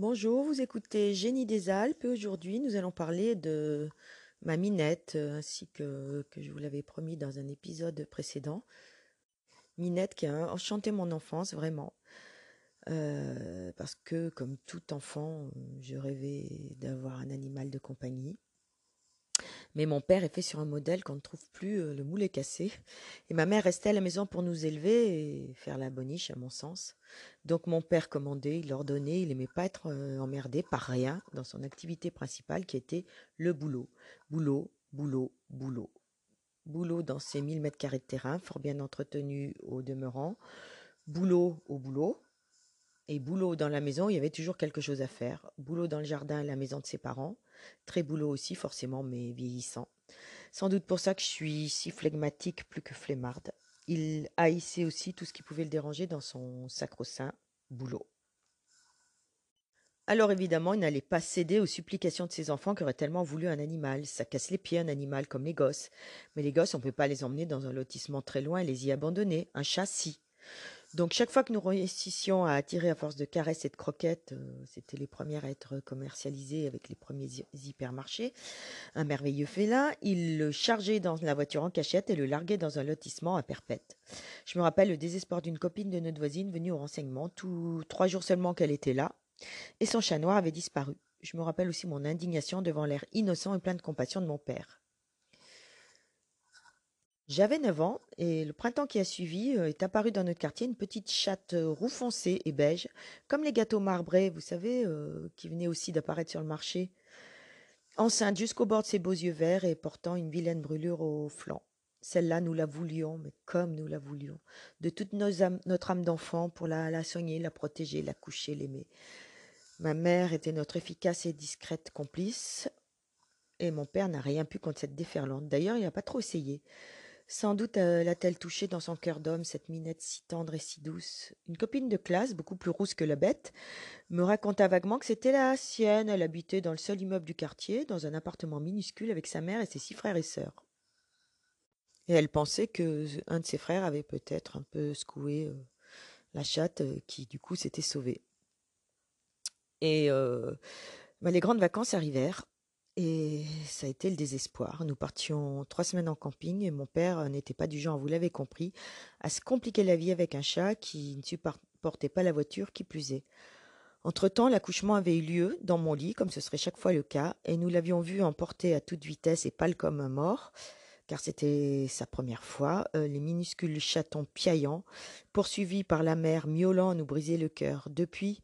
Bonjour, vous écoutez Génie des Alpes et aujourd'hui nous allons parler de ma Minette euh, ainsi que, je vous l'avais promis dans un épisode précédent. Minette qui a enchanté mon enfance vraiment. Euh, parce que comme tout enfant, je rêvais d'avoir un animal de compagnie. Mais mon père est fait sur un modèle qu'on ne trouve plus, euh, le moule est cassé. Et ma mère restait à la maison pour nous élever et faire la boniche, à mon sens. Donc mon père commandait, il ordonnait, il aimait pas être euh, emmerdé par rien dans son activité principale qui était le boulot. Boulot, boulot, boulot. Boulot dans ses 1000 mètres carrés de terrain, fort bien entretenu au demeurant. Boulot au boulot. Et boulot dans la maison, il y avait toujours quelque chose à faire. Boulot dans le jardin, à la maison de ses parents. Très boulot aussi, forcément, mais vieillissant. Sans doute pour ça que je suis si flegmatique plus que flemmarde. Il haïssait aussi tout ce qui pouvait le déranger dans son sacro-saint boulot. Alors évidemment, il n'allait pas céder aux supplications de ses enfants qui auraient tellement voulu un animal. Ça casse les pieds un animal comme les gosses. Mais les gosses, on ne peut pas les emmener dans un lotissement très loin et les y abandonner. Un chat, si. Donc chaque fois que nous réussissions à attirer à force de caresses et de croquettes, euh, c'était les premières à être commercialisées avec les premiers hypermarchés, un merveilleux félin, il le chargeait dans la voiture en cachette et le larguait dans un lotissement à perpète. Je me rappelle le désespoir d'une copine de notre voisine venue au renseignement, tout trois jours seulement qu'elle était là, et son chat noir avait disparu. Je me rappelle aussi mon indignation devant l'air innocent et plein de compassion de mon père. J'avais 9 ans et le printemps qui a suivi euh, est apparu dans notre quartier une petite chatte euh, roux foncé et beige, comme les gâteaux marbrés, vous savez, euh, qui venaient aussi d'apparaître sur le marché. Enceinte jusqu'au bord de ses beaux yeux verts et portant une vilaine brûlure au flanc. Celle-là, nous la voulions, mais comme nous la voulions, de toute notre âme d'enfant pour la, la soigner, la protéger, la coucher, l'aimer. Ma mère était notre efficace et discrète complice, et mon père n'a rien pu contre cette déferlante. D'ailleurs, il n'a pas trop essayé. Sans doute l'a-t-elle touché dans son cœur d'homme, cette minette si tendre et si douce? Une copine de classe, beaucoup plus rousse que la bête, me raconta vaguement que c'était la sienne. Elle habitait dans le seul immeuble du quartier, dans un appartement minuscule avec sa mère et ses six frères et sœurs. Et elle pensait que un de ses frères avait peut-être un peu secoué la chatte, qui du coup s'était sauvée. Et bah, les grandes vacances arrivèrent. Et ça a été le désespoir. Nous partions trois semaines en camping et mon père n'était pas du genre, vous l'avez compris, à se compliquer la vie avec un chat qui ne supportait pas la voiture, qui plus est. Entre-temps, l'accouchement avait eu lieu dans mon lit, comme ce serait chaque fois le cas, et nous l'avions vu emporter à toute vitesse et pâle comme un mort, car c'était sa première fois, euh, les minuscules chatons piaillants, poursuivis par la mère miaulant, nous brisaient le cœur. Depuis,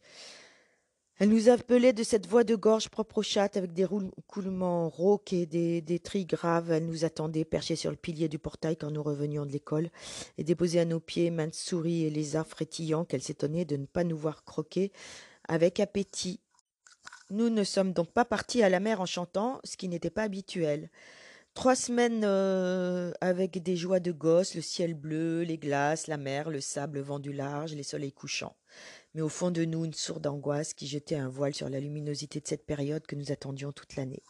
elle nous appelait de cette voix de gorge propre aux chattes avec des roulements rauques et des, trilles graves. Elle nous attendait perchée sur le pilier du portail quand nous revenions de l'école et déposait à nos pieds maintes souris et lézards frétillants qu'elle s'étonnait de ne pas nous voir croquer avec appétit. Nous ne sommes donc pas partis à la mer en chantant, ce qui n'était pas habituel. Trois semaines euh, avec des joies de gosse, le ciel bleu, les glaces, la mer, le sable vent du large, les soleils couchants mais au fond de nous une sourde angoisse qui jetait un voile sur la luminosité de cette période que nous attendions toute l'année.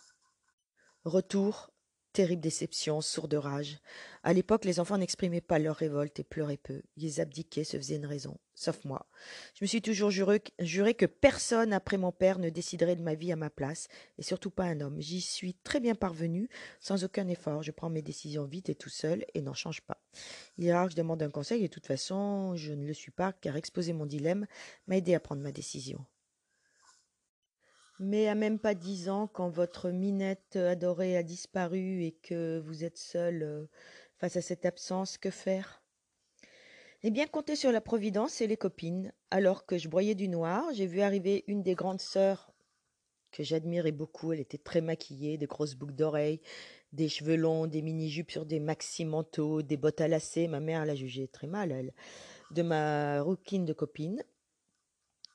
Retour, terrible déception, sourde rage. À l'époque, les enfants n'exprimaient pas leur révolte et pleuraient peu. Ils abdiquaient, se faisaient une raison, sauf moi. Je me suis toujours juré, juré, que personne après mon père ne déciderait de ma vie à ma place, et surtout pas un homme. J'y suis très bien parvenu, sans aucun effort. Je prends mes décisions vite et tout seul, et n'en change pas. Il est rare que je demande un conseil, et de toute façon, je ne le suis pas, car exposer mon dilemme m'a aidé à prendre ma décision. Mais à même pas dix ans, quand votre minette adorée a disparu et que vous êtes seul euh, face à cette absence, que faire? Eh bien, compter sur la providence et les copines. Alors que je broyais du noir, j'ai vu arriver une des grandes sœurs que j'admirais beaucoup. Elle était très maquillée, de grosses boucles d'oreilles, des cheveux longs, des mini-jupes sur des maxi-manteaux, des bottes à lacets. Ma mère l'a jugée très mal, elle, de ma rouquine de copine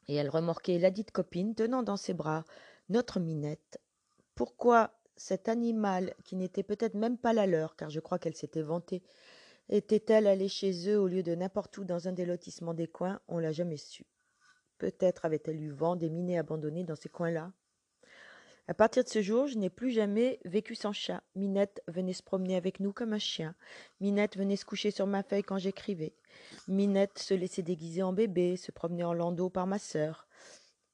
et elle remorquait ladite copine tenant dans ses bras notre minette. Pourquoi cet animal, qui n'était peut-être même pas la leur, car je crois qu'elle s'était vantée, était-elle allée chez eux au lieu de n'importe où dans un des lotissements des coins? On l'a jamais su. Peut-être avait-elle eu vent des minets abandonnés dans ces coins-là à partir de ce jour, je n'ai plus jamais vécu sans chat. Minette venait se promener avec nous comme un chien. Minette venait se coucher sur ma feuille quand j'écrivais. Minette se laissait déguiser en bébé, se promenait en landau par ma sœur.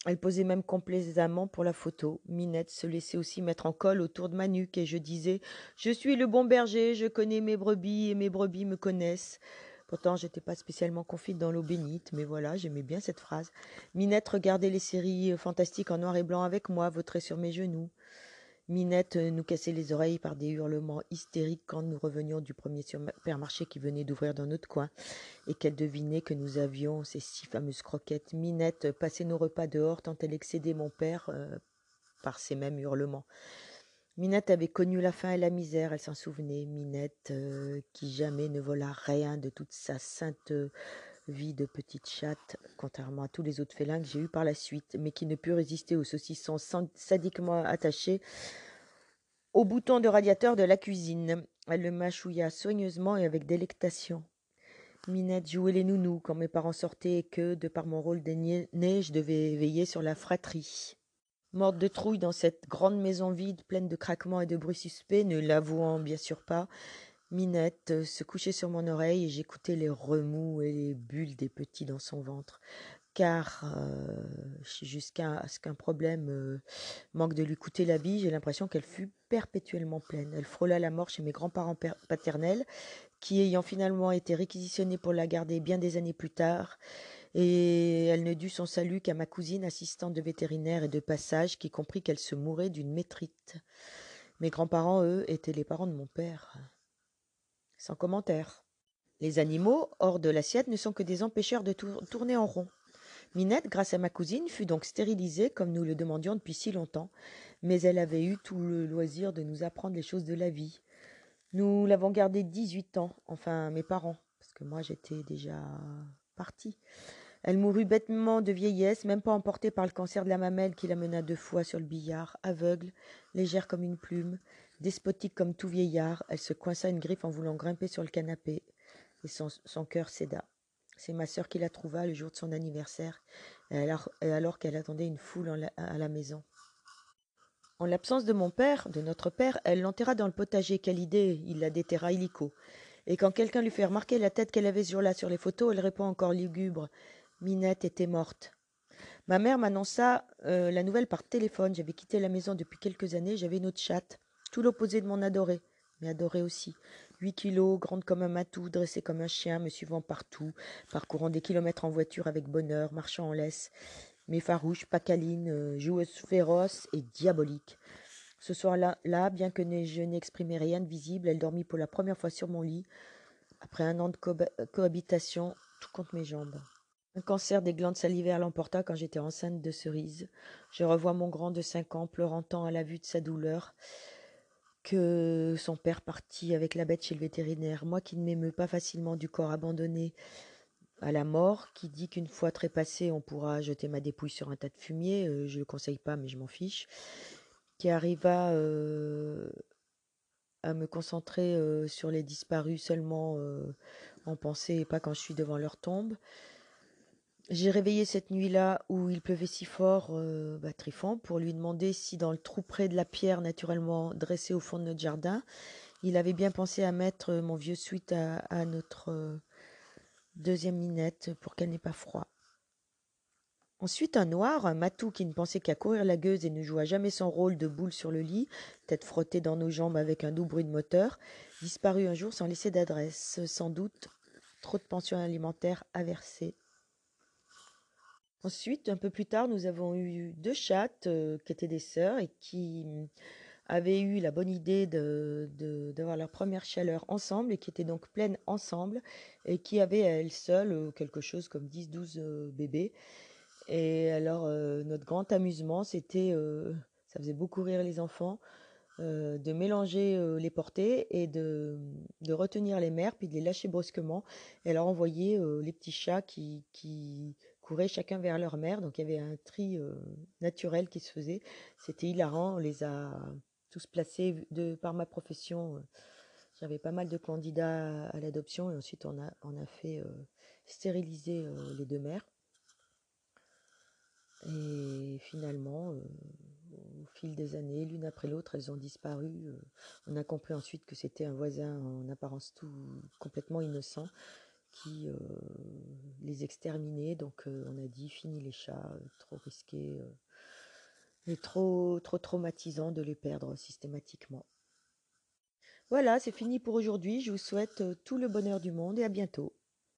Elle posait même complaisamment pour la photo. Minette se laissait aussi mettre en colle autour de ma nuque et je disais Je suis le bon berger, je connais mes brebis et mes brebis me connaissent. Pourtant, j'étais pas spécialement confite dans l'eau bénite, mais voilà, j'aimais bien cette phrase. Minette regardait les séries euh, fantastiques en noir et blanc avec moi, vautrée sur mes genoux. Minette euh, nous cassait les oreilles par des hurlements hystériques quand nous revenions du premier supermarché qui venait d'ouvrir dans notre coin et qu'elle devinait que nous avions ces six fameuses croquettes. Minette passait nos repas dehors tant elle excédait mon père euh, par ces mêmes hurlements. Minette avait connu la faim et la misère, elle s'en souvenait. Minette euh, qui jamais ne vola rien de toute sa sainte vie de petite chatte, contrairement à tous les autres félins que j'ai eus par la suite, mais qui ne put résister aux saucissons sadiquement attachés au bouton de radiateur de la cuisine. Elle le mâchouilla soigneusement et avec délectation. Minette jouait les nounous quand mes parents sortaient et que, de par mon rôle d'aîné, je devais veiller sur la fratrie. Morte de trouille dans cette grande maison vide, pleine de craquements et de bruits suspects, ne l'avouant bien sûr pas, Minette euh, se couchait sur mon oreille et j'écoutais les remous et les bulles des petits dans son ventre. Car euh, jusqu'à ce qu'un problème euh, manque de lui coûter la vie, j'ai l'impression qu'elle fut perpétuellement pleine. Elle frôla la mort chez mes grands-parents paternels, qui ayant finalement été réquisitionnés pour la garder bien des années plus tard, et elle ne dut son salut qu'à ma cousine assistante de vétérinaire et de passage, qui comprit qu'elle se mourait d'une métrite. Mes grands-parents, eux, étaient les parents de mon père. Sans commentaire. Les animaux, hors de l'assiette, ne sont que des empêcheurs de tourner en rond. Minette, grâce à ma cousine, fut donc stérilisée comme nous le demandions depuis si longtemps, mais elle avait eu tout le loisir de nous apprendre les choses de la vie. Nous l'avons gardée dix-huit ans, enfin mes parents, parce que moi j'étais déjà partie. Elle mourut bêtement de vieillesse, même pas emportée par le cancer de la mamelle qui la mena deux fois sur le billard, aveugle, légère comme une plume, Despotique comme tout vieillard, elle se coinça une griffe en voulant grimper sur le canapé, et son, cœur céda. C'est ma sœur qui la trouva le jour de son anniversaire, alors, qu'elle attendait une foule à la maison. En l'absence de mon père, de notre père, elle l'enterra dans le potager. Quelle idée Il la déterra illico. Et quand quelqu'un lui fait remarquer la tête qu'elle avait sur là sur les photos, elle répond encore lugubre. Minette était morte. Ma mère m'annonça euh, la nouvelle par téléphone. J'avais quitté la maison depuis quelques années. J'avais une autre chatte. Tout l'opposé de mon adoré, mais adoré aussi. Huit kilos, grande comme un matou, dressée comme un chien, me suivant partout, parcourant des kilomètres en voiture avec bonheur, marchant en laisse, mais farouche, pas câline, euh, joueuse féroce et diabolique. Ce soir-là, là, bien que je n'exprimais rien de visible, elle dormit pour la première fois sur mon lit, après un an de cohabitation, tout contre mes jambes. Un cancer des glandes salivaires l'emporta quand j'étais enceinte de cerise. Je revois mon grand de cinq ans pleurant tant à la vue de sa douleur que son père partit avec la bête chez le vétérinaire, moi qui ne m'émeus pas facilement du corps abandonné à la mort, qui dit qu'une fois trépassé, on pourra jeter ma dépouille sur un tas de fumier, euh, je le conseille pas, mais je m'en fiche, qui arriva euh, à me concentrer euh, sur les disparus seulement en pensée et pas quand je suis devant leur tombe, j'ai réveillé cette nuit-là où il pleuvait si fort euh, bah, Trifon pour lui demander si dans le trou près de la pierre naturellement dressée au fond de notre jardin, il avait bien pensé à mettre mon vieux suite à, notre euh, deuxième minette pour qu'elle n'ait pas froid. Ensuite, un noir, un matou qui ne pensait qu'à courir la gueuse et ne joua jamais son rôle de boule sur le lit, tête frottée dans nos jambes avec un doux bruit de moteur, disparut un jour sans laisser d'adresse. Sans doute, trop de pensions alimentaires à. Ensuite, un peu plus tard, nous avons eu deux chattes euh, qui étaient des sœurs et qui mm, avaient eu la bonne idée de, d'avoir leur première chaleur ensemble et qui étaient donc pleines ensemble et qui avaient à elles seules euh, quelque chose comme 10-12 euh, bébés. Et alors, notre grand amusement, c'était, ça faisait beaucoup rire les enfants, de mélanger les portées et de, de, retenir les mères, puis de les lâcher brusquement, et leur envoyer les petits chats qui, qui couraient chacun vers leur mère. Donc il y avait un tri euh, naturel qui se faisait. C'était hilarant. On les a tous placés de par ma profession. Euh, j'avais pas mal de candidats à l'adoption et ensuite on a, on a fait euh, stériliser les deux mères. Et finalement, au fil des années, l'une après l'autre, elles ont disparu. on a compris ensuite que c'était un voisin en apparence tout complètement innocent parti les exterminer. Donc on a dit fini les chats, trop risqué et trop, trop traumatisant de les perdre systématiquement. Voilà, c'est fini pour aujourd'hui. Je vous souhaite tout le bonheur du monde et à bientôt.